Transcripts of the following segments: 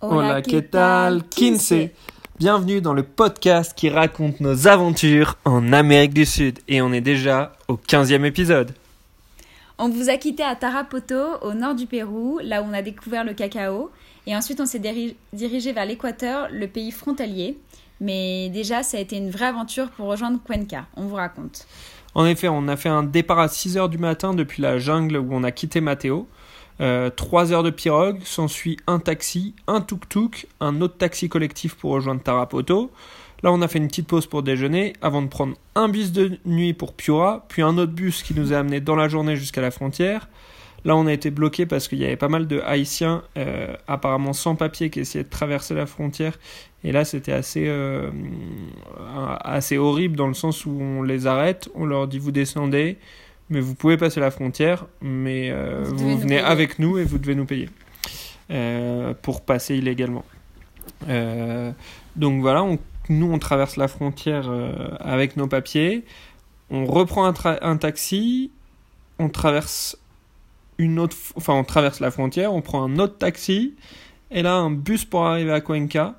Hola, ¿qué tal? Kinsey. Bienvenue dans le podcast qui raconte nos aventures en Amérique du Sud. Et on est déjà au 15e épisode. On vous a quitté à Tarapoto, au nord du Pérou, là où on a découvert le cacao. Et ensuite, on s'est diri- dirigé vers l'Équateur, le pays frontalier. Mais déjà, ça a été une vraie aventure pour rejoindre Cuenca. On vous raconte. En effet, on a fait un départ à 6h du matin depuis la jungle où on a quitté Mateo. Euh, 3 heures de pirogue, s'ensuit un taxi, un tuk-tuk, un autre taxi collectif pour rejoindre Tarapoto. Là, on a fait une petite pause pour déjeuner avant de prendre un bus de nuit pour Piura, puis un autre bus qui nous a amené dans la journée jusqu'à la frontière. Là, on a été bloqué parce qu'il y avait pas mal de Haïtiens, euh, apparemment sans papier, qui essayaient de traverser la frontière. Et là, c'était assez, euh, assez horrible dans le sens où on les arrête, on leur dit vous descendez, mais vous pouvez passer la frontière, mais euh, Vous vous, devez nous venez avec nous et vous devez nous payer. Euh, pour passer illégalement. Euh, donc voilà, on- nous on traverse la frontière avec nos papiers, on reprend un, taxi, on traverse une autre, enfin on traverse la frontière, on prend un autre taxi, et là un bus pour arriver à Cuenca,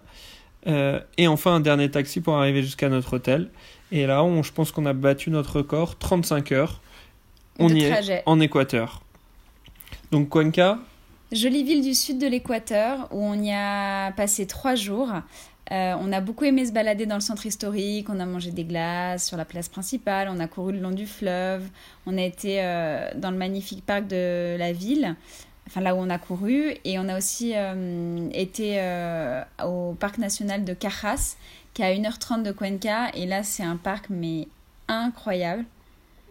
et enfin un dernier taxi pour arriver jusqu'à notre hôtel. Et là, on, je pense qu'on a battu notre record, 35 heures. On De y trajet. est en Équateur. Donc Cuenca, Jolie ville du sud de l'Équateur où on y a passé trois jours. Euh, on a beaucoup aimé se balader dans le centre historique, on a mangé des glaces sur la place principale, on a couru le long du fleuve, on a été euh, dans le magnifique parc de la ville, enfin là où on a couru, et on a aussi euh, été au parc national de Cajas, qui est à 1h30 de Cuenca, et là c'est un parc mais incroyable.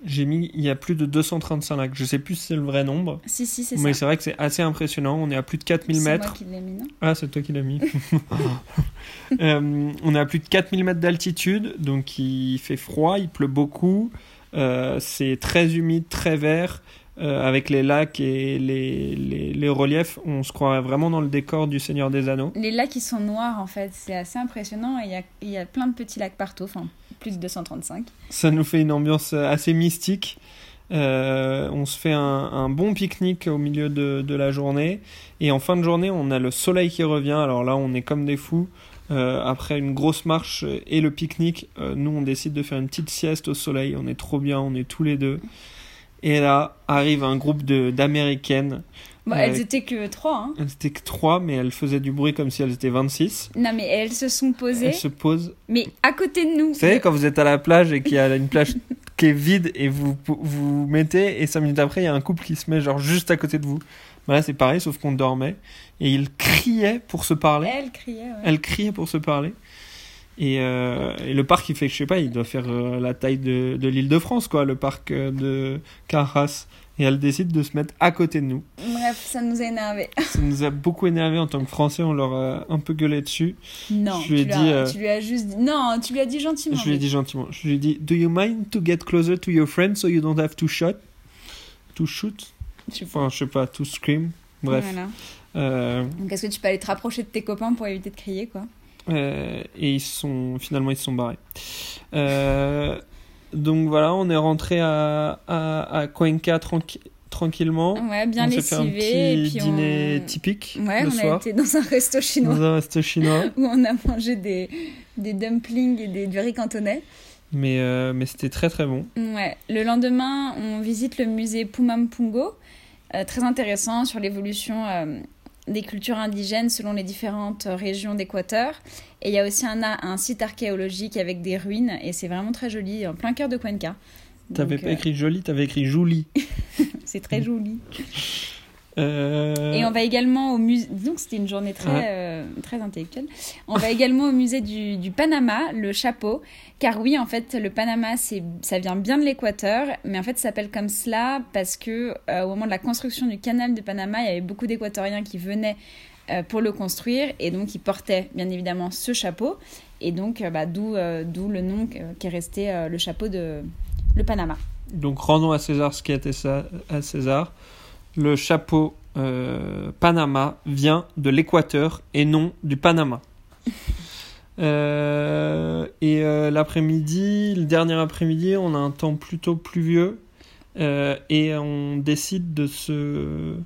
J'ai mis, il y a plus de 235 lacs. Je sais plus si c'est le vrai nombre. Si, si, c'est ça. Mais c'est vrai que c'est assez impressionnant. On est à plus de 4000 C'est moi mètres. qui l'ai mis, non? Ah, c'est toi qui l'as mis. Euh, on est à plus de 4000 mètres d'altitude, donc il fait froid, il pleut beaucoup. Euh, c'est très humide, très vert. Euh, avec les lacs et les, les, les reliefs, on se croirait vraiment dans le décor du Seigneur des Anneaux. Les lacs, ils sont noirs en fait, c'est assez impressionnant. et Il y a, y a plein de petits lacs partout, enfin plus de 235. Ça nous fait une ambiance assez mystique. Euh, on se fait un, un bon pique-nique au milieu de, de la journée. Et en fin de journée, on a le soleil qui revient. Alors là, on est comme des fous. Euh, après une grosse marche et le pique-nique, euh, nous, on décide de faire une petite sieste au soleil. On est trop bien, on est tous les deux. Et là, arrive un groupe d'Américaines. Bon, Euh, elles étaient que trois, hein. Elles étaient que trois, mais elles faisaient du bruit comme si elles étaient 26. Non, mais elles se sont posées, Elles se posent mais à côté de nous. Vous savez, quand vous êtes à la plage et qu'il y a une plage qui est vide et vous vous mettez et 5 minutes après, il y a un couple qui se met genre juste à côté de vous. Voilà, c'est pareil, sauf qu'on dormait. Et ils criaient pour se parler. Elles criaient, ouais. Elles criaient pour se parler. Et, euh, et le parc, il fait, je sais pas, il doit faire euh, la taille de, de l'île de France, quoi, le parc euh, de Carras. Et elles décident de se mettre à côté de nous. Bref, ça nous a énervés. Ça nous a beaucoup énervé en tant que Français, on leur a un peu gueulé dessus. Non, Je lui ai tu, lui as- dit, tu lui as juste dit... Non, tu lui as dit gentiment. Je lui ai dit gentiment. Je lui ai dit, Do you mind to get closer to your friend so you don't have to shot? To shoot? Je. Enfin, je sais pas, to scream. Bref. Voilà. Donc, est-ce que tu peux aller te rapprocher de tes copains pour éviter de crier, quoi? Euh, et ils sont, finalement, ils se sont barrés. Euh, donc voilà, on est rentré à, à, à Cuenca tranqui- tranquillement. Ouais, bien on s'est fait un petit puis dîner on... typique Ouais, le on soir. a été dans un resto chinois Dans un resto chinois. où on a mangé des, des dumplings et des, du riz cantonais. Mais, euh, mais c'était très très bon. Ouais. Le lendemain, on visite le musée Pumampungo, euh, très intéressant sur l'évolution euh, des cultures indigènes selon les différentes euh, régions d'Équateur. Et il y a aussi un, un site archéologique avec des ruines, et c'est vraiment très joli, en plein cœur de Cuenca. T'avais pas euh, écrit joli, t'avais écrit jouli. C'est très joli. Euh, Et on va également au musée. Donc c'était une journée très, Ouais. euh, très intellectuelle. On va également au musée du, du Panama, le chapeau. Car oui, en fait, le Panama, c'est, ça vient bien de l'Équateur, mais en fait, ça s'appelle comme cela parce que euh, au moment de la construction du canal de Panama, il y avait beaucoup d'Équatoriens qui venaient pour le construire et donc ils portaient bien évidemment ce chapeau. Et donc, bah, d'où, d'où le nom qui est resté le chapeau de le Panama. Donc rendons à César ce qui est à César. Le chapeau euh, Panama vient de l'Équateur et non du Panama. Euh, et euh, l'après-midi, le dernier après-midi, on a un temps plutôt pluvieux et on décide de se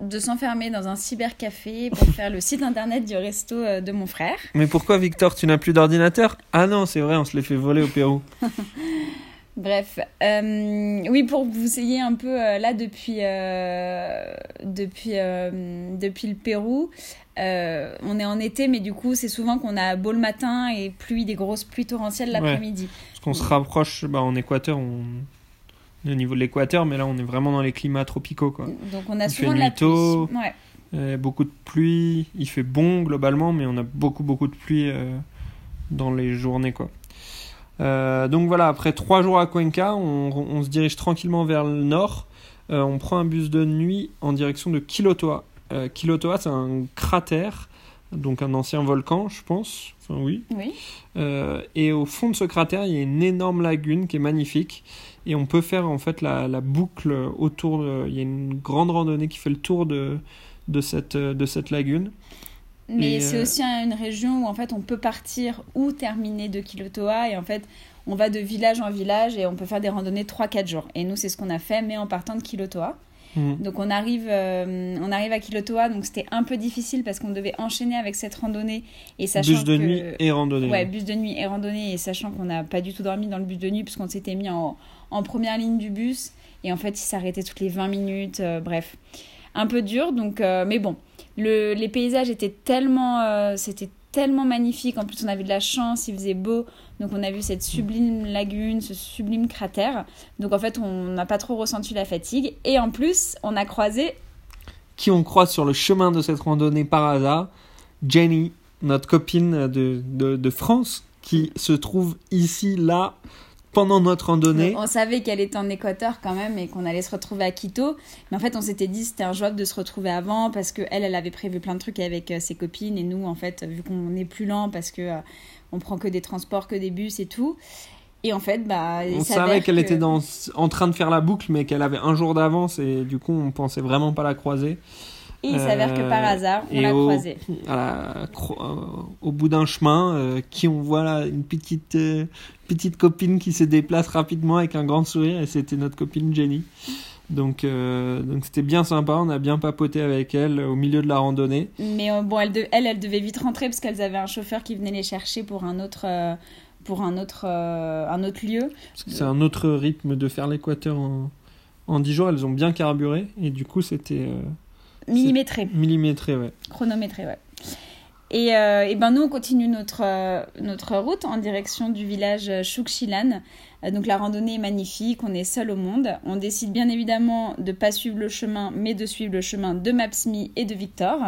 de s'enfermer dans un cybercafé pour faire le site internet du resto de mon frère. Mais pourquoi, Victor, tu n'as plus d'ordinateur? Ah non, c'est vrai, on se l'est fait voler au Pérou. Bref, euh, oui, pour vous ayez un peu euh, là depuis, euh, depuis, depuis le Pérou, on est en été, mais du coup, c'est souvent qu'on a beau le matin et pluie, des grosses pluies torrentielles Ouais. l'après-midi. Parce qu'on se rapproche bah, en Équateur, on... on est au niveau de l'Équateur, mais là, on est vraiment dans les climats tropicaux. Quoi. Donc on a Il souvent de la tôt. pluie. Ouais. Beaucoup de pluie, il fait bon globalement, mais on a beaucoup, beaucoup de pluie dans les journées. Quoi. Euh, donc voilà, après trois jours à Cuenca, on, on se dirige tranquillement vers le nord. Euh, on prend un bus de nuit en direction de Quilotoa. Euh, Quilotoa, c'est un cratère, donc un ancien volcan, je pense. Enfin, oui. Oui. Euh, et au fond de ce cratère, il y a une énorme lagune qui est magnifique. Et on peut faire en fait la, la boucle autour de. Il y a une grande randonnée qui fait le tour de, de, cette, de cette lagune. Mais c'est euh, aussi un- une région où en fait on peut partir ou terminer de Kilotoa et en fait on va de village en village et on peut faire des randonnées 3-4 jours. Et nous c'est ce qu'on a fait mais en partant de Kilotoa. Mhm. Donc on arrive, euh, on arrive à Kilotoa donc c'était un peu difficile parce qu'on devait enchaîner avec cette randonnée et sachant Bus de que... nuit et randonnée. Ouais, bus de nuit et randonnée, et sachant qu'on n'a pas du tout dormi dans le bus de nuit, puisqu'on s'était mis en, en première ligne du bus, et en fait, il s'arrêtait toutes les 20 minutes, euh, bref. Un peu dur, donc, mais bon. Le, les paysages étaient tellement, euh, c'était tellement magnifique, en plus on avait de la chance, il faisait beau, donc on a vu cette sublime lagune, ce sublime cratère, donc en fait, on n'a pas trop ressenti la fatigue, et en plus, on a croisé Qui on croise sur le chemin de cette randonnée par hasard? Jenny, notre copine de, de France, qui se trouve ici, là, pendant notre randonnée. On savait qu'elle était en Équateur quand même et qu'on allait se retrouver à Quito. Mais en fait, on s'était dit c'était injouable de se retrouver avant parce que elle, elle avait prévu plein de trucs avec euh, ses copines et nous, en fait, vu qu'on est plus lent parce que euh, on prend que des transports, que des bus et tout. Et en fait, bah, On savait qu'elle que- était dans, en train de faire la boucle, mais qu'elle avait un jour d'avance et du coup, on pensait vraiment pas la croiser. Et il s'avère que par Euh, hasard, on l'a croisée. à la euh, au bout d'un chemin, euh, qui on voit là, une petite, petite copine qui se déplace rapidement avec un grand sourire, et c'était notre copine Jenny. Donc, euh, donc c'était bien sympa, on a bien papoté avec elle au milieu de la randonnée. Mais euh, bon, elle, de- elle, elle devait vite rentrer parce qu'elles avaient un chauffeur qui venait les chercher pour un autre, euh, pour un autre, un autre lieu. C'est un autre rythme de faire l'équateur en, en 10 jours, elles ont bien carburé, et du coup c'était Millimétré. millimétré, ouais. Chronométré, ouais. Et, euh, et ben nous, on continue notre, euh, notre route en direction du village Chukchilan. Euh, donc la randonnée est magnifique, on est seul au monde. On décide bien évidemment de pas suivre le chemin, mais de suivre le chemin de Mapsmi et de Victor.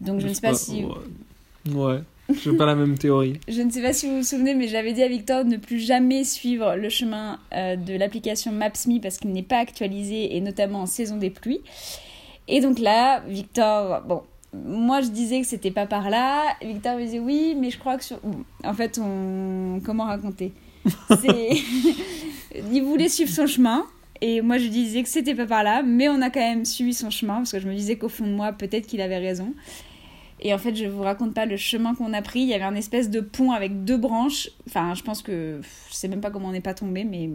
Donc je ne sais pas si... Ouais, ouais. j'ai pas la même théorie. Je ne sais pas si vous vous souvenez, mais j'avais dit à Victor de ne plus jamais suivre le chemin euh, de l'application Maps.me parce qu'il n'est pas actualisé et notamment en saison des pluies. Et donc là, Victor, bon, moi je disais que c'était pas par là. Victor me disait oui, mais je crois que sur. En fait, on. Comment raconter? C'est. Il voulait suivre son chemin. Et moi je disais que c'était pas par là, mais on a quand même suivi son chemin parce que je me disais qu'au fond de moi, peut-être qu'il avait raison. Et en fait, je vous raconte pas le chemin qu'on a pris. Il y avait un espèce de pont avec deux branches. Enfin, je pense que je sais même pas comment on n'est pas tombé, mais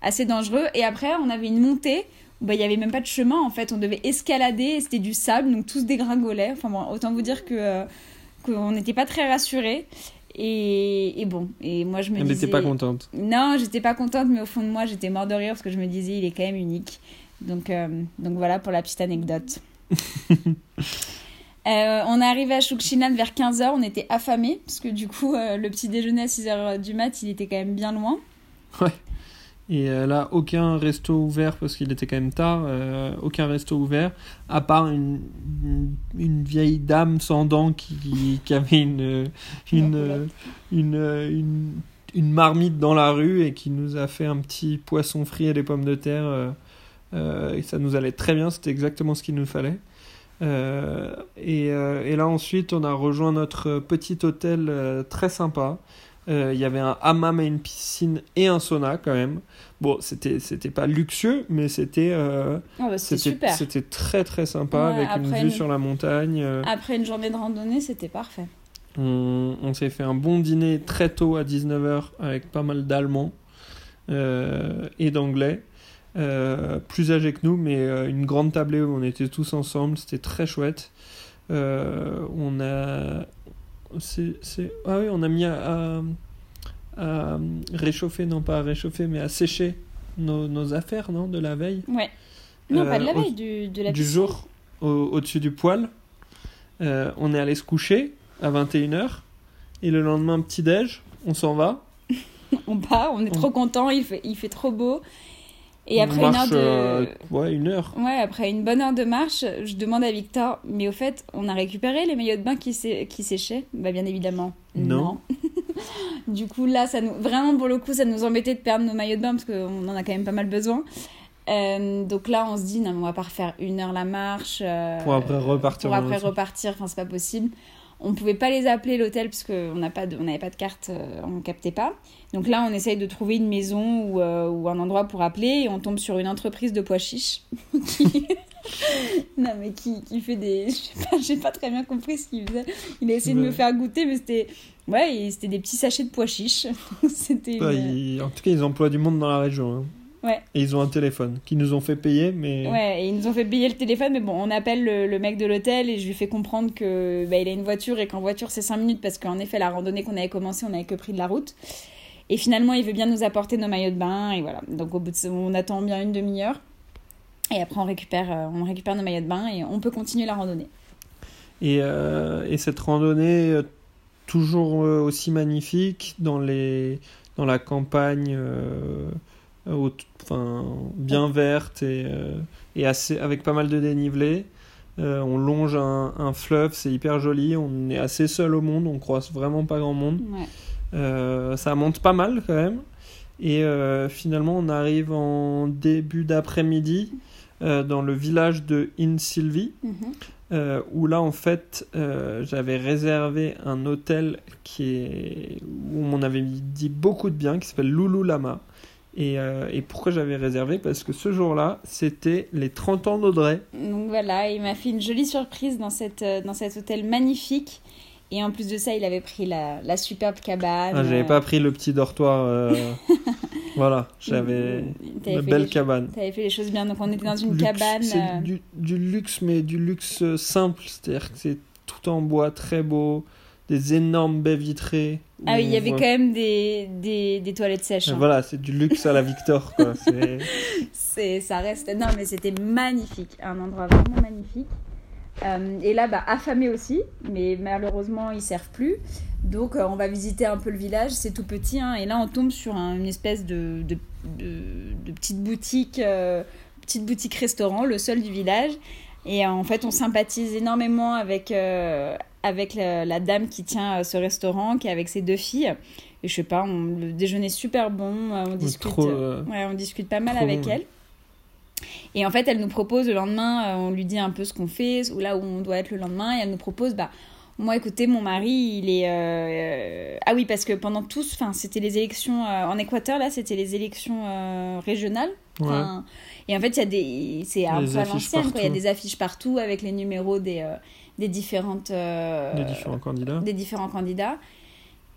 assez dangereux. Et après, on avait une montée. Où, bah, il y avait même pas de chemin en fait. On devait escalader. et C'était du sable, donc tous dégringolaient. Enfin bon, autant vous dire que euh, qu'on n'était pas très rassurés. Et, et bon, et moi je me disais. n'était pas contente. Non, j'étais pas contente, mais au fond de moi, j'étais mort de rire parce que je me disais, il est quand même unique. Donc, euh, donc voilà pour la petite anecdote. Euh, on est arrivé à Chukchinan vers 15h, on était affamés, parce que du coup, le petit déjeuner à 6h du mat, il était quand même bien loin. Et euh, là, aucun resto ouvert parce qu'il était quand même tard. euh, aucun resto ouvert, à part une, une, une vieille dame sans dents qui, qui avait une, une, euh, une, une, une marmite dans la rue et qui nous a fait un petit poisson frit et des pommes de terre. euh, euh, et ça nous allait très bien, c'était exactement ce qu'il nous fallait. Et, et là ensuite, on a rejoint notre petit hôtel très sympa. Euh, Il y avait un hammam et une piscine et un sauna quand même. Bon, c'était c'était pas luxueux, mais c'était euh, Ah bah, c'était très très sympa Ouais, avec une vue une- sur la montagne. euh, Après une journée de randonnée, c'était parfait. on, on s'est fait un bon dîner très tôt à 19h avec pas mal d'Allemands euh, et d'Anglais. euh, plus âgés que nous, mais une grande tablée où on était tous ensemble. C'était très chouette. On a. c'est c'est- Ah oui, on a mis à, à- à réchauffer, non pas à réchauffer, mais à sécher nos, nos affaires, non, de la veille. Ouais. Non, pas de la Euh, au- veille, du, de la du piscine. jour au- au-dessus du poêle. Euh, on est allé se coucher à 21h. Et le lendemain, petit-déj, on s'en va. On part, on est On- trop content, il fait, il fait trop beau. Et après une heure marche, de. euh, ouais, une heure. Ouais, après une bonne heure de marche, je demande à Victor, mais au fait, on a récupéré les maillots de bain qui, sé- qui séchaient? Bah bien évidemment. Non. du coup, là, ça nous... vraiment pour le coup, ça nous embêtait de perdre nos maillots de bain parce qu'on en a quand même pas mal besoin. Euh, donc là, on se dit, non, mais on va pas refaire une heure la marche. euh, Pour après repartir Pour après repartir, enfin, c'est pas possible. On pouvait pas les appeler l'hôtel parce qu'on n'avait pas de carte, euh, on captait pas. Donc là, on essaye de trouver une maison ou, euh, ou un endroit pour appeler et on tombe sur une entreprise de pois chiches qui... non mais qui, qui fait des... Je sais pas, j'ai pas très bien compris ce qu'il faisait. Il a essayé de me faire goûter mais c'était... Ouais, c'était des petits sachets de pois chiches. c'était... Ouais, une- ils- En tout cas, ils emploient du monde dans la région. hein. Ouais. Et ils ont un téléphone qui nous ont fait payer, mais Ouais, et ils nous ont fait payer le téléphone, mais bon, on appelle le, le mec de l'hôtel et je lui fais comprendre que bah, il a une voiture et qu'en voiture c'est 5 minutes parce qu'en effet, la randonnée qu'on avait commencé, on avait que pris de la route. Et finalement, il veut bien nous apporter nos maillots de bain et voilà. Donc au bout de on attend bien une demi-heure et après on récupère, euh, on récupère nos maillots de bain et on peut continuer la randonnée. Et, euh, et cette randonnée, euh, toujours aussi magnifique, dans, les, dans la campagne, euh, au- enfin, bien verte et, euh, et assez, avec pas mal de dénivelé. Euh, on longe un, un fleuve, c'est hyper joli. On est assez seul au monde, on croise vraiment pas grand monde. Ouais. Euh, ça monte pas mal quand même. Et euh, finalement, on arrive en début d'après-midi euh, dans le village de Insilvi. Mhm. Euh, où là en fait euh, j'avais réservé un hôtel qui est où on avait dit beaucoup de bien qui s'appelle Loulou Lama et, euh, et pourquoi j'avais réservé? Parce que ce jour-là c'était les 30 ans d'Audrey Donc voilà, il m'a fait une jolie surprise dans, cette, euh, dans cet hôtel magnifique. Et en plus de ça, il avait pris la, la superbe cabane. ah, j'avais euh, pas pris le petit dortoir euh, voilà j'avais une belle cabane T'avais fait les choses bien, donc on était dans une Luxe, cabane. c'est du, du luxe mais du luxe simple c'est-à-dire que c'est tout en bois très beau des énormes baies vitrées Ah oui, il y avait voit- quand même des, des, des toilettes sèches. hein. voilà c'est du luxe à la Victor quoi c'est ça reste. Non, mais c'était magnifique. Un endroit vraiment magnifique. Euh, et là, bah, affamé aussi, mais malheureusement, ils servent plus. Donc, euh, on va visiter un peu le village. C'est tout petit. hein. et là, on tombe sur un- une espèce de, de, de, de petite boutique, euh, petite boutique restaurant, le seul du village. Et en fait, on sympathise énormément avec, avec la, la dame qui tient euh, ce restaurant, qui est avec ses deux filles. Et je sais pas, on, le déjeuner est super bon. euh, on discute. trop, euh, Ouais, on discute pas mal avec bon, elle. Et en fait, elle nous propose le lendemain, on lui dit un peu ce qu'on fait, ou là où on doit être le lendemain, et elle nous propose, bah, moi, écoutez, mon mari, il est. euh, Ah oui, parce que pendant tous, enfin, c'était les élections euh, en Équateur, là, c'était les élections euh, régionales. ouais. Et en fait, il y a des. C'est un peu à l'ancienne. Il y a des affiches partout avec les numéros des, des différentes. euh, des différents candidats des différents candidats.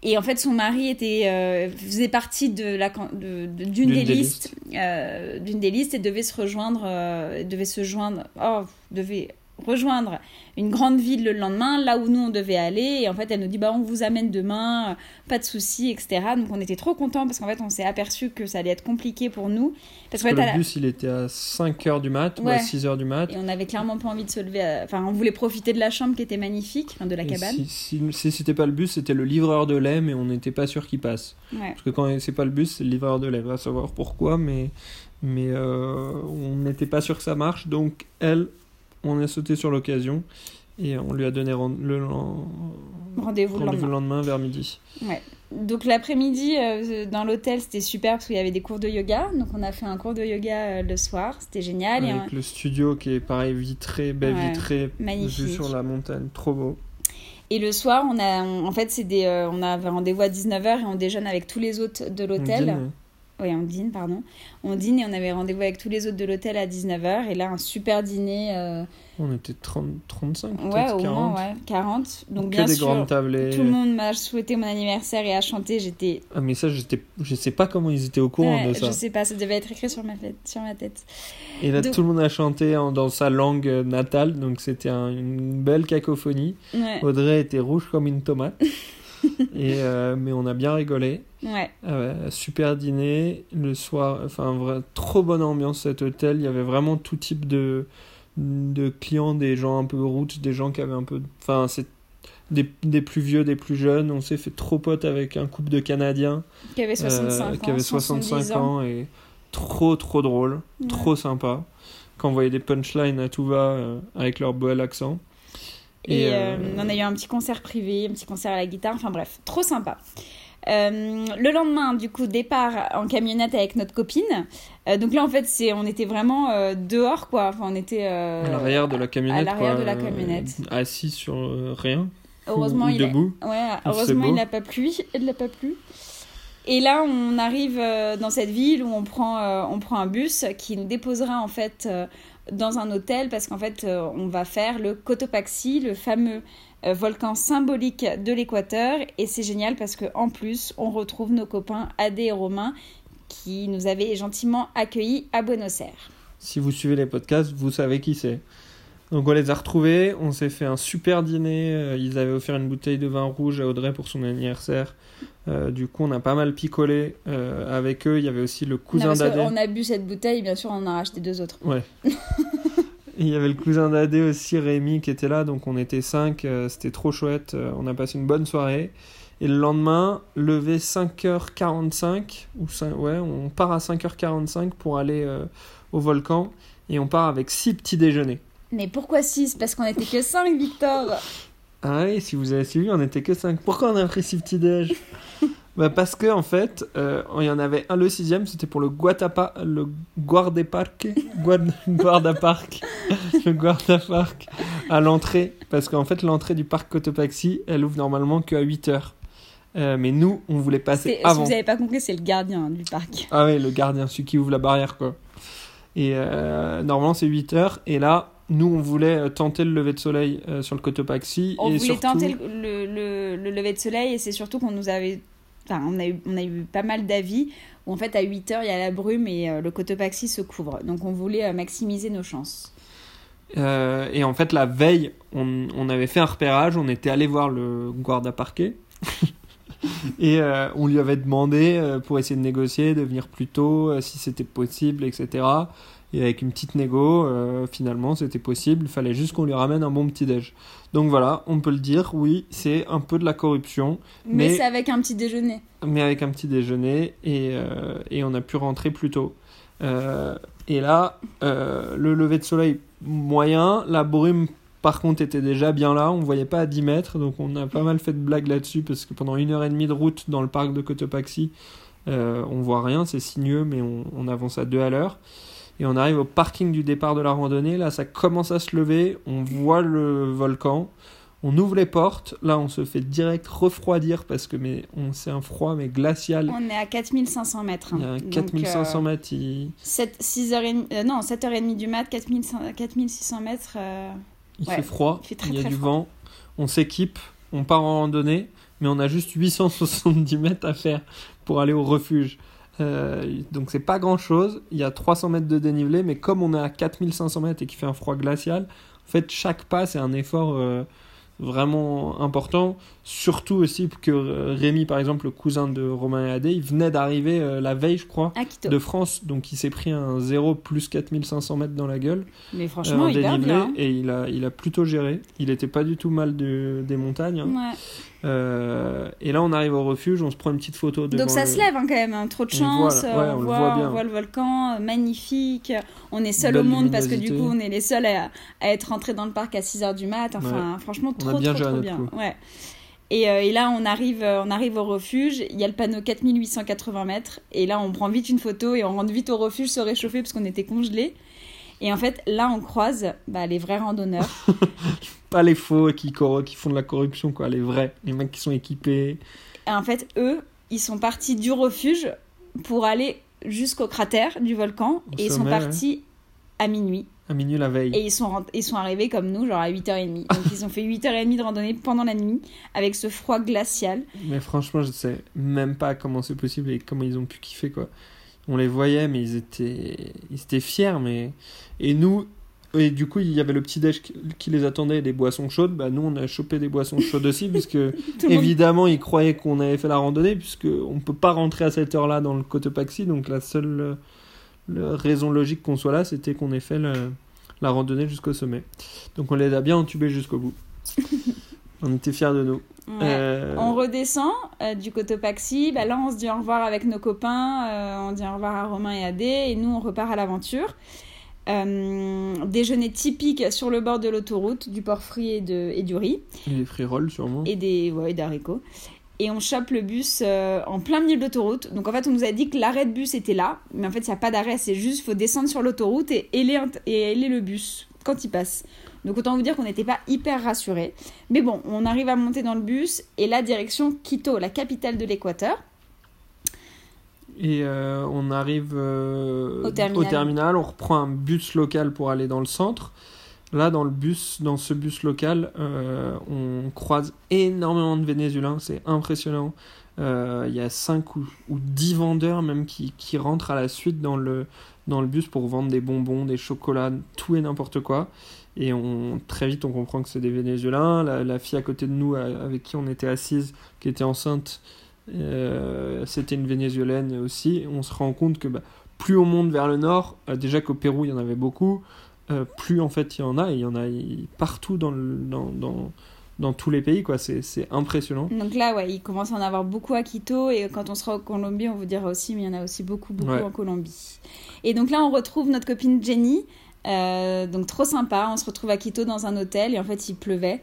Et en fait, son mari était, euh, faisait partie de la, de- de- d'une D'une des, des listes, euh, d'une des listes et devait se rejoindre, euh, devait se joindre, oh, devait rejoindre une grande ville le lendemain, là où nous on devait aller. Et en fait, elle nous dit bah on vous amène demain, euh, pas de souci, etc. Donc on était trop contents parce qu'en fait on s'est aperçu que ça allait être compliqué pour nous parce Parce que le la- bus, il était à 5h du mat ou à 6h du mat. et on avait clairement pas envie de se lever. à- Enfin, on voulait profiter de la chambre qui était magnifique, enfin, de la Et cabane. Si, si, si c'était pas le bus, c'était le livreur de lait, mais on n'était pas sûr qu'il passe. Ouais. Parce que quand c'est pas le bus, c'est le livreur de lait. Va savoir pourquoi, mais, mais euh, on n'était pas sûr que ça marche. Donc, elle, on a sauté sur l'occasion et on lui a donné le, Rendez-vous le lendemain. le lendemain vers midi. Ouais. Donc l'après-midi euh, dans l'hôtel c'était super parce qu'il y avait des cours de yoga. Donc on a fait un cours de yoga euh, le soir, c'était génial. Et, Avec le studio qui est pareil, vitré, baie Ouais, vitrée, magnifique. vue sur la montagne, trop beau. et le soir on a, on- en fait c'est des, euh, on avait rendez-vous à 19h et on déjeune avec tous les hôtes de l'hôtel. Oui, on dîne, pardon. On dîne et on avait rendez-vous avec tous les autres de l'hôtel à 19h. Et là, un super dîner. euh, On était 30, 35, ouais, peut-être au 40. moins, ouais, 40. Donc, que bien des sûr, grandes tablées. tout le monde m'a souhaité mon anniversaire et a chanté. J'étais. Ah, mais ça, j'étais, je sais pas comment ils étaient au courant Ouais, de ça. je sais pas, ça devait être écrit sur ma, tête- sur ma tête. Et là, Donc- tout le monde a chanté en- dans sa langue euh, natale, donc c'était un- une belle cacophonie. Ouais, Audrey était rouge comme une tomate. et, euh, mais on a bien rigolé. ouais. Euh, super dîner le soir, enfin vrai, trop bonne ambiance cet hôtel. Il y avait vraiment tout type de, de clients, des gens un peu routes, des gens qui avaient un peu, enfin c'est des, des plus vieux, des plus jeunes. On s'est fait trop pote avec un couple de Canadiens Qui avait 65 euh, ans. qui avait 65 70 ans et trop trop drôle, Ouais. trop sympa. Quand on voyait des punchlines à tout va euh, avec leur bel accent. Et, Et, euh, euh, on a eu un petit concert privé, un petit concert à la guitare, enfin bref, trop sympa. Euh, le lendemain, du coup, départ en camionnette avec notre copine. Euh, donc là, en fait, c'est, on était vraiment euh, dehors, quoi. Enfin, on était euh, à l'arrière de la camionnette. l'arrière quoi, de la euh, camionnette. assis sur euh, rien. Heureusement, ou il a- debout. Ouais, heureusement, il n'a pas plu. Il n'a pas plu. Et là, on arrive euh, dans cette ville où on prend, euh, on prend un bus qui nous déposera en fait euh, dans un hôtel parce qu'en fait, euh, on va faire le Cotopaxi, le fameux euh, volcan symbolique de l'Équateur. Et c'est génial parce que en plus, on retrouve nos copains Adé et Romain qui nous avaient gentiment accueillis à Buenos Aires. Si vous suivez les podcasts, vous savez qui c'est. Donc on les a retrouvés, on s'est fait un super dîner. euh, Ils avaient offert une bouteille de vin rouge à Audrey pour son anniversaire. Euh, du coup, on a pas mal picolé euh, avec eux. Il y avait aussi le cousin d'Adé. qu'on a bu cette bouteille, bien sûr, on en a racheté deux autres. Ouais. Il y avait le cousin d'Adé aussi, Rémi, qui était là. Donc on était cinq. euh, C'était trop chouette. On a passé une bonne soirée. Et le lendemain, levé 5h45, ou cin- ouais, on part à 5h45 pour aller au volcan. Et on part avec six petits déjeuners. Mais pourquoi 6 Parce qu'on était que 5, Victor Ah oui, si vous avez suivi, on n'était que 5. Pourquoi on a pris six petits déj? Bah Parce que, en fait, euh, il y en avait un, le sixième, c'était pour le Guatapa, le Guarda Park, Guarda, Guarda Park, le Guarda Park, à l'entrée. Parce qu'en fait, l'entrée du parc Cotopaxi, elle ouvre normalement qu'à 8 heures. Euh, mais nous, on voulait passer C'est- Si avant. vous n'avez pas compris, c'est le gardien du parc. Ah ouais, le gardien, celui qui ouvre la barrière, quoi. Et euh, normalement, c'est 8 heures. Et là, nous, on voulait euh, tenter le lever de soleil euh, sur le Cotopaxi. On et voulait surtout... tenter le, le- le- le lever de soleil et c'est surtout qu'on nous avait. Enfin, on a, eu, on a eu pas mal d'avis où en fait à 8 heures il y a la brume et euh, le Cotopaxi se couvre. Donc on voulait euh, maximiser nos chances. Et en fait, la veille, on, on avait fait un repérage, on était allé voir le guarda parquet. et on lui avait demandé pour essayer de négocier, de venir plus tôt, si c'était possible, etc. Et avec une petite négo, euh, finalement, c'était possible. Il fallait juste qu'on lui ramène un bon petit déj. Donc voilà, on peut le dire, oui, c'est un peu de la corruption, Mais, Mais- c'est avec un petit déjeuner. mais avec un petit déjeuner et, euh, et on a pu rentrer plus tôt. Euh, et là, le lever de soleil moyen, la brume par contre était déjà bien là, on voyait pas à 10 mètres, donc on a pas mal fait de blagues là-dessus parce que pendant une heure et demie de route dans le parc de Cotopaxi, euh, on voit rien, c'est sinueux, mais on, on avance à deux à l'heure. Et on arrive au parking du départ de la randonnée, là ça commence à se lever, on voit le volcan, on ouvre les portes, là on se fait direct refroidir parce que mais on c'est un froid mais glacial. On est à 4500 mètres. hein. Il y a Donc, 4500 euh, mètres. il- 7, 6h30, euh, non, 7h30 du mat, 4500 4600 mètres. euh, Il Ouais, fait froid, il fait très, il y a du froid. vent, on s'équipe, on part en randonnée, mais on a juste 870 mètres à faire pour aller au refuge. Euh, donc c'est pas grand chose, il y a 300 mètres de dénivelé, mais comme on est à 4500 mètres et qu'il fait un froid glacial, en fait chaque pas c'est un effort euh, vraiment important. Surtout aussi que euh, Rémi, par exemple, le cousin de Romain et Adé, il venait d'arriver euh, la veille, je crois, de France, donc il s'est pris un 0 plus 4500 mètres dans la gueule. Mais franchement, en hyper dénivelé, bien. hein. et il a, il a plutôt géré. Il était pas du tout mal de- des montagnes. hein. Ouais. Euh, et là, on arrive au refuge, on se prend une petite photo Donc ça le- se lève hein, quand même, hein. trop de On chance. voit, euh, ouais, on, voit, voit bien. on voit le volcan, magnifique. On est seul Belle au monde parce que du coup on est les seuls à, à être rentrés dans le parc à 6h du mat. Enfin, franchement, On a trop, bien trop, trop bien. Ouais. Et, euh, et là, on arrive, on arrive au refuge. Il y a le panneau 4880 mètres. Et là, on prend vite une photo et on rentre vite au refuge se réchauffer parce qu'on était congelés. Et en fait, là, on croise bah, les vrais randonneurs. Pas les faux qui, cor- qui font de la corruption, quoi, les vrais. Les mecs qui sont équipés. Et en fait, eux, ils sont partis du refuge pour aller jusqu'au cratère du volcan et ils sont partis à minuit. À minuit la veille. Et ils sont, rent- ils sont arrivés comme nous, genre à 8h30. Donc ils ont fait 8h30 de randonnée pendant la nuit avec ce froid glacial. Mais franchement, je sais même pas comment c'est possible et comment ils ont pu kiffer quoi. On les voyait, mais ils étaient, ils étaient fiers, mais et nous, et du coup, il y avait le petit déj qui- les attendait, des boissons chaudes. Bah nous, on a chopé des boissons chaudes aussi, puisque évidemment, ils croyaient qu'on avait fait la randonnée, puisque on peut pas rentrer à cette heure-là dans le Cotopaxi, donc la seule le- raison logique qu'on soit là, c'était qu'on ait fait le- la randonnée jusqu'au sommet. Donc on les a bien entubés jusqu'au bout. on était fiers de nous. Ouais. Euh, On redescend euh, du Cotopaxi. Bah là, on se dit au revoir avec nos copains. euh, on dit au revoir à Romain et Adé. Et nous, on repart à l'aventure. Euh, déjeuner typique sur le bord de l'autoroute, du porc frit et, de, et du riz. et les free rolls sûrement. Et des ouais, d'haricots. Et on chope le bus euh, en plein milieu de l'autoroute. Donc en fait, on nous a dit que l'arrêt de bus était là. Mais en fait, il n'y a pas d'arrêt. C'est juste, faut descendre sur l'autoroute et héler le bus quand il passe. Donc autant vous dire qu'on n'était pas hyper rassurés. Mais bon, on arrive à monter dans le bus. Et là, direction Quito, la capitale de l'Équateur. Et euh, on arrive euh, Au terminal. on reprend un bus local pour aller dans le centre. Là, dans le bus, dans ce bus local, euh, on croise énormément de Vénézuéliens, c'est impressionnant. Il y a 5 ou, ou 10 vendeurs même qui, qui rentrent à la suite dans le, dans le bus pour vendre des bonbons, des chocolats, tout et n'importe quoi. Et on, très vite, on comprend que c'est des Vénézuéliens. La, la fille à côté de nous, avec qui on était assise, qui était enceinte, euh, c'était une Vénézuélienne aussi. On se rend compte que bah, plus on monte vers le nord, euh, déjà qu'au Pérou il y en avait beaucoup, euh, plus en fait il y en a, et il y en a partout dans, le, dans, dans, dans tous les pays, quoi. C'est, c'est impressionnant. Donc là, ouais, il commence à en avoir beaucoup à Quito. Et quand on sera au Colombie, on vous dira aussi, mais il y en a aussi beaucoup, beaucoup Ouais. en Colombie. Et donc là, on retrouve notre copine Jenny. Donc trop sympa. On se retrouve à Quito dans un hôtel. Et en fait, il pleuvait.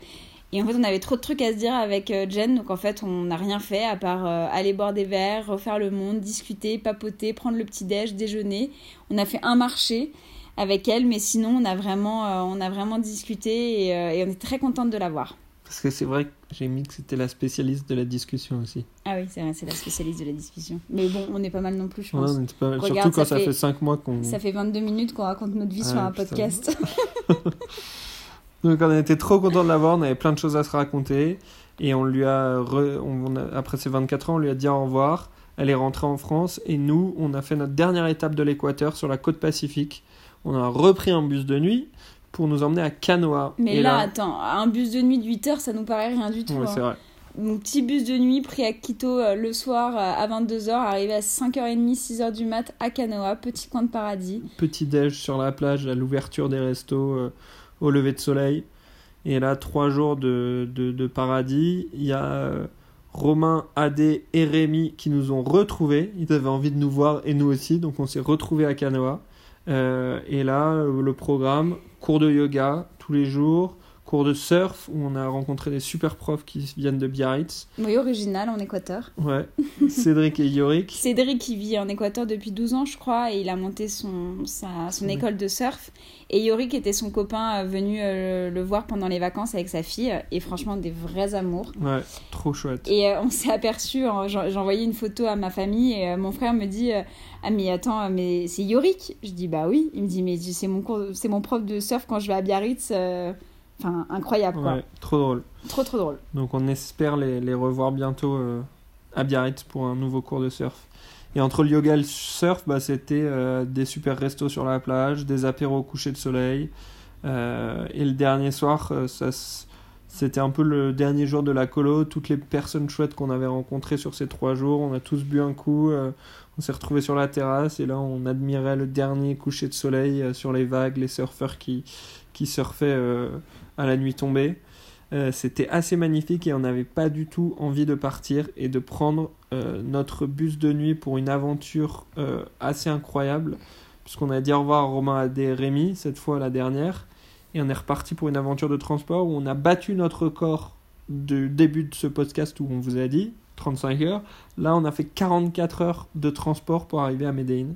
Et en fait, on avait trop de trucs à se dire avec euh, Jen. Donc en fait, on n'a rien fait à part euh, aller boire des verres, refaire le monde, discuter, papoter, prendre le petit-déj, déjeuner. On a fait un marché avec elle. Mais sinon, on a vraiment, euh, on a vraiment discuté. Et, et on est très contente de la voir. Parce que c'est vrai que j'ai mis que c'était la spécialiste de la discussion aussi. Ah oui, c'est vrai, c'est la spécialiste de la discussion. Mais bon, on est pas mal non plus, je Ouais, pense. on était pas mal. Regarde, Surtout quand ça ça fait- fait 5 mois qu'on. Ça fait 22 minutes qu'on raconte notre vie Ah, sur un putain. podcast. Donc on était trop content de l'avoir, on avait plein de choses à se raconter. Et on lui a, re- on- on a- après ses 24 ans, on lui a dit au revoir. Elle est rentrée en France et nous, on a fait notre dernière étape de l'Équateur sur la côte pacifique. On a repris un bus de nuit pour nous emmener à Canoa. Mais et là, attends, un bus de nuit de 8 heures, ça nous paraît rien du tout. Ouais, hein. c'est vrai. Mon petit bus de nuit pris à Quito euh, le soir euh, à 22h, arrivé à 5h30, 6h du mat à Canoa, petit coin de paradis. Petit déj sur la plage, à l'ouverture des restos, euh, au lever de soleil. Et là, trois jours de, paradis. Il y a euh, Romain, Adé et Rémi qui nous ont retrouvés. Ils avaient envie de nous voir et nous aussi, donc on s'est retrouvés à Canoa. Euh, et là, le programme, cours de yoga tous les jours, cours de surf où on a rencontré des super profs qui viennent de Biarritz. Oui, original en Équateur. Ouais, Cédric et Yorick. Cédric, qui vit en Équateur depuis 12 ans, je crois, et il a monté son, sa, son école de surf. Et Yorick était son copain euh, venu euh, le voir pendant les vacances avec sa fille. Et franchement, des vrais amours. Ouais, trop chouette. Et euh, on s'est aperçu, hein, j'en- j'ai envoyé une photo à ma famille et euh, mon frère me dit euh, Ah, mais attends, euh, mais c'est Yorick? Je dis Bah oui. Il me dit Mais c'est mon, cours- c'est mon prof de surf quand je vais à Biarritz. Enfin, incroyable quoi. Ouais, trop drôle. Trop trop drôle. Donc on espère les, les revoir bientôt euh, à Biarritz pour un nouveau cours de surf. Et entre le yoga et le surf, bah, c'était euh, des super restos sur la plage, des apéros au coucher de soleil. Euh, et le dernier soir, ça, c'était un peu le dernier jour de la colo. Toutes les personnes chouettes qu'on avait rencontrées sur ces trois jours, on a tous bu un coup. euh, on s'est retrouvés sur la terrasse et là on admirait le dernier coucher de soleil euh, sur les vagues, les surfeurs qui, qui surfaient euh, à la nuit tombée. C'était assez magnifique et on n'avait pas du tout envie de partir et de prendre notre bus de nuit pour une aventure assez incroyable puisqu'on a dit au revoir à Romain Adé et Rémi cette fois la dernière et on est reparti pour une aventure de transport où on a battu notre record du début de ce podcast où on vous a dit 35 heures là on a fait 44 heures de transport pour arriver à Medellín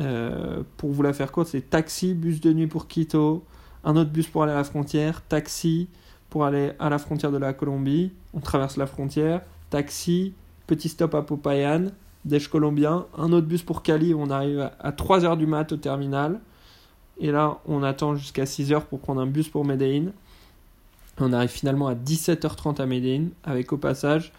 Euh, pour vous la faire courte c'est taxi bus de nuit pour Quito un autre bus pour aller à la frontière taxi pour aller à la frontière de la Colombie. On traverse la frontière, taxi, petit stop à Popayan, déj colombien. Un autre bus pour Cali, on arrive à 3h du mat au terminal. Et là, on attend jusqu'à 6h pour prendre un bus pour Medellin. On arrive finalement à 17h30 à Medellin, avec au passage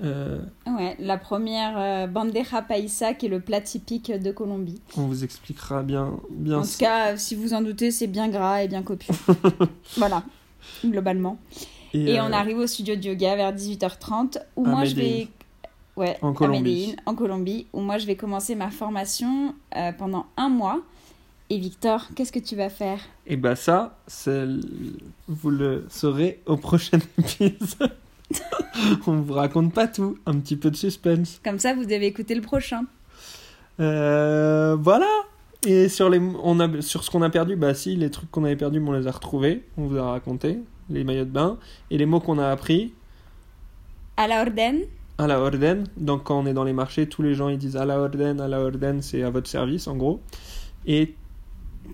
euh, ouais, la première euh, bandeja paisa qui est le plat typique de Colombie. On vous expliquera bien. bien en tout cas, si vous en doutez, c'est bien gras et bien copieux. voilà, globalement. Et, on euh, arrive au studio de yoga vers 18h30 où moi je vais. Ouais, en Colombie. en Colombie, où moi je vais commencer ma formation pendant un mois. Et Victor, qu'est-ce que tu vas faire? Et eh ben ça, vous le saurez au prochain épisode. on vous raconte pas tout, un petit peu de suspense. Comme ça, vous devez écouter le prochain. Euh, voilà. Et sur, les, on a, sur ce qu'on a perdu, bah si, les trucs qu'on avait perdus, on les a retrouvés. On vous a raconté, les maillots de bain. Et les mots qu'on a appris. À la orden. À la orden. Donc quand on est dans les marchés, tous les gens ils disent à la orden, à la orden, c'est à votre service en gros. Et.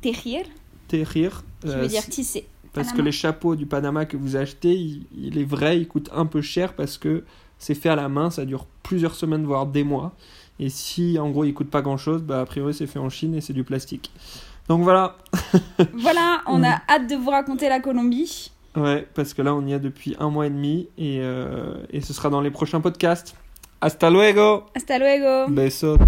Tejir. Tejir. Qui veut euh, dire tisser. Parce que les chapeaux du Panama que vous achetez, il, est vrai, ils coûtent un peu cher parce que c'est fait à la main, ça dure plusieurs semaines, voire des mois. Et si en gros il coûte pas grand chose, bah a priori c'est fait en Chine et c'est du plastique. Donc voilà. voilà, on a hâte de vous raconter la Colombie. Ouais, parce que là on y a depuis un mois et demi et, euh, et ce sera dans les prochains podcasts. Hasta luego. Hasta luego. Besos.